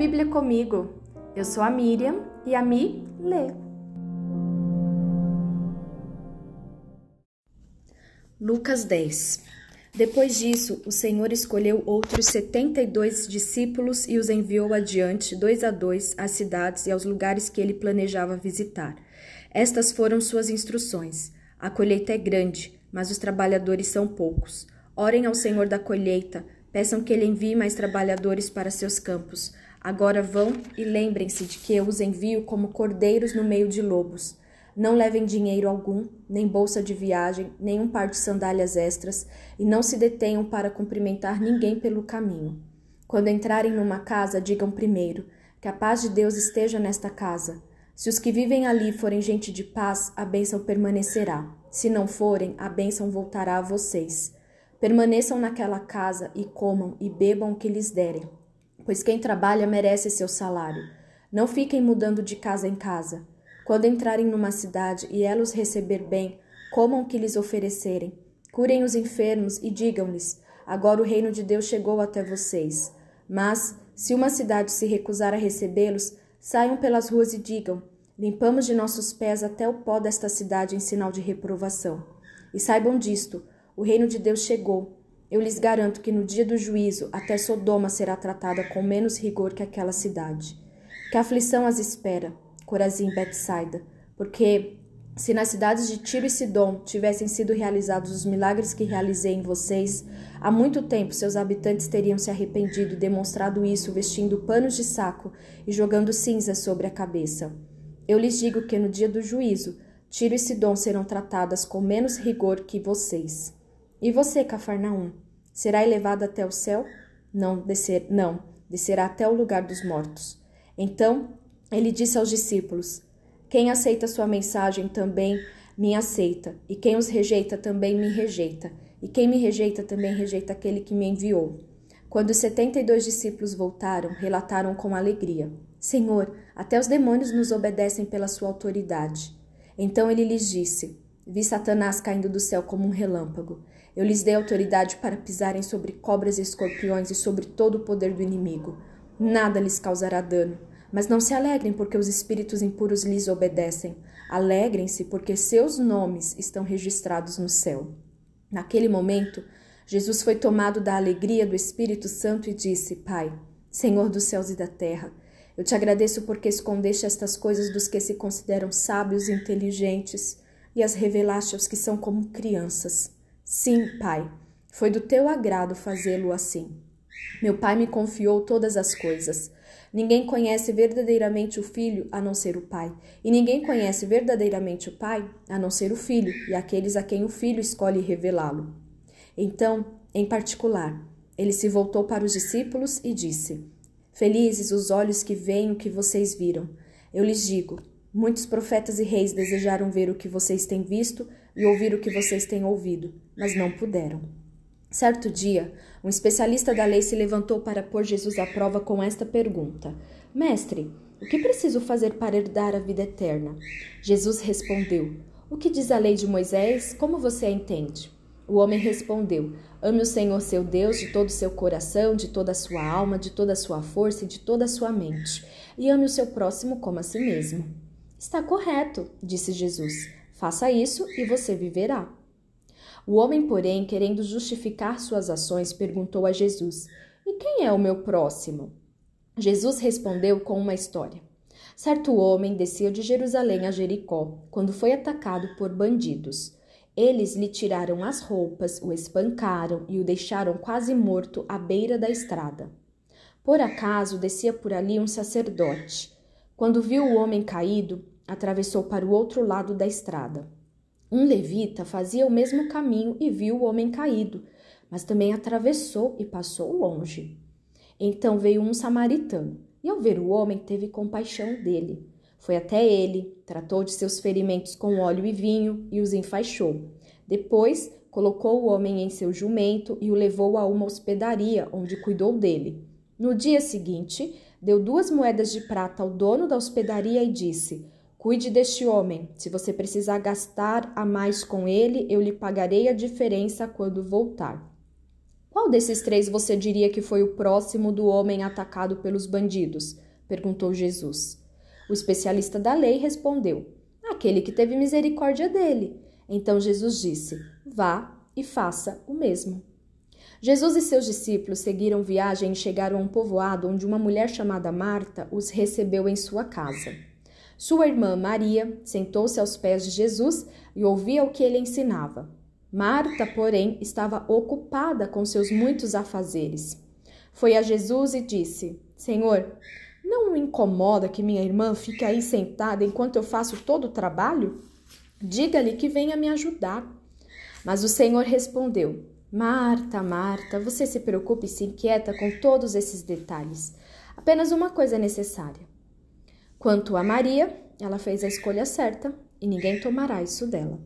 Bíblia comigo. Eu sou a Miriam e a Mi lê. Lucas 10 Depois disso, o Senhor escolheu outros setenta e dois discípulos e os enviou adiante, dois a dois, às cidades e aos lugares que ele planejava visitar. Estas foram suas instruções. A colheita é grande, mas os trabalhadores são poucos. Orem ao Senhor da colheita, peçam que ele envie mais trabalhadores para seus campos. Agora vão e lembrem-se de que eu os envio como cordeiros no meio de lobos. Não levem dinheiro algum, nem bolsa de viagem, nem um par de sandálias extras, e não se detenham para cumprimentar ninguém pelo caminho. Quando entrarem numa casa, digam primeiro: Que a paz de Deus esteja nesta casa. Se os que vivem ali forem gente de paz, a bênção permanecerá. Se não forem, a bênção voltará a vocês. Permaneçam naquela casa e comam e bebam o que lhes derem, pois quem trabalha merece seu salário. Não fiquem mudando de casa em casa. Quando entrarem numa cidade e ela os receber bem, comam o que lhes oferecerem. Curem os enfermos e digam-lhes: Agora o reino de Deus chegou até vocês. Mas, se uma cidade se recusar a recebê-los, saiam pelas ruas e digam: Limpamos de nossos pés até o pó desta cidade em sinal de reprovação. E saibam disto: o reino de Deus chegou. Eu lhes garanto que no dia do juízo até Sodoma será tratada com menos rigor que aquela cidade. Que aflição as espera, Corazim e Betsaida, porque se nas cidades de Tiro e Sidom tivessem sido realizados os milagres que realizei em vocês, há muito tempo seus habitantes teriam se arrependido e demonstrado isso vestindo panos de saco e jogando cinzas sobre a cabeça. Eu lhes digo que no dia do juízo, Tiro e Sidom serão tratadas com menos rigor que vocês. E você, Cafarnaum, será elevado até o céu? Não, descer, não, descerá até o lugar dos mortos. Então ele disse aos discípulos: Quem aceita sua mensagem também me aceita, e quem os rejeita também me rejeita, e quem me rejeita também rejeita aquele que me enviou. Quando os setenta e dois discípulos voltaram, relataram com alegria: Senhor, até os demônios nos obedecem pela sua autoridade. Então ele lhes disse: Vi Satanás caindo do céu como um relâmpago. Eu lhes dei autoridade para pisarem sobre cobras e escorpiões e sobre todo o poder do inimigo. Nada lhes causará dano. Mas não se alegrem porque os espíritos impuros lhes obedecem. Alegrem-se porque seus nomes estão registrados no céu. Naquele momento, Jesus foi tomado da alegria do Espírito Santo e disse: Pai, Senhor dos céus e da terra, eu te agradeço porque escondeste estas coisas dos que se consideram sábios e inteligentes e as revelaste aos que são como crianças. Sim, Pai, foi do teu agrado fazê-lo assim. Meu Pai me confiou todas as coisas. Ninguém conhece verdadeiramente o Filho a não ser o Pai, e ninguém conhece verdadeiramente o Pai a não ser o Filho e aqueles a quem o Filho escolhe revelá-lo. Então, em particular, ele se voltou para os discípulos e disse: Felizes os olhos que veem o que vocês viram. Eu lhes digo: muitos profetas e reis desejaram ver o que vocês têm visto e ouvir o que vocês têm ouvido, mas não puderam. Certo dia, um especialista da lei se levantou para pôr Jesus à prova com esta pergunta: Mestre, o que preciso fazer para herdar a vida eterna? Jesus respondeu: O que diz a lei de Moisés? Como você a entende? O homem respondeu: Ame o Senhor seu Deus de todo o seu coração, de toda a sua alma, de toda a sua força e de toda a sua mente, e ame o seu próximo como a si mesmo. Está correto, disse Jesus. Faça isso e você viverá. O homem, porém, querendo justificar suas ações, perguntou a Jesus: E quem é o meu próximo? Jesus respondeu com uma história. Certo homem descia de Jerusalém a Jericó quando foi atacado por bandidos. Eles lhe tiraram as roupas, o espancaram e o deixaram quase morto à beira da estrada. Por acaso descia por ali um sacerdote. Quando viu o homem caído, atravessou para o outro lado da estrada. Um levita fazia o mesmo caminho e viu o homem caído, mas também atravessou e passou longe. Então veio um samaritano, e ao ver o homem teve compaixão dele. Foi até ele, tratou de seus ferimentos com óleo e vinho e os enfaixou. Depois, colocou o homem em seu jumento e o levou a uma hospedaria, onde cuidou dele. No dia seguinte, deu duas moedas de prata ao dono da hospedaria e disse: Cuide deste homem. Se você precisar gastar a mais com ele, eu lhe pagarei a diferença quando voltar. Qual desses três você diria que foi o próximo do homem atacado pelos bandidos? perguntou Jesus. O especialista da lei respondeu: Aquele que teve misericórdia dele. Então Jesus disse: Vá e faça o mesmo. Jesus e seus discípulos seguiram viagem e chegaram a um povoado onde uma mulher chamada Marta os recebeu em sua casa. Sua irmã Maria sentou-se aos pés de Jesus e ouvia o que ele ensinava. Marta, porém, estava ocupada com seus muitos afazeres. Foi a Jesus e disse: Senhor, não me incomoda que minha irmã fique aí sentada enquanto eu faço todo o trabalho? Diga-lhe que venha me ajudar. Mas o Senhor respondeu: Marta, Marta, você se preocupa e se inquieta com todos esses detalhes. Apenas uma coisa é necessária. Quanto a Maria, ela fez a escolha certa e ninguém tomará isso dela.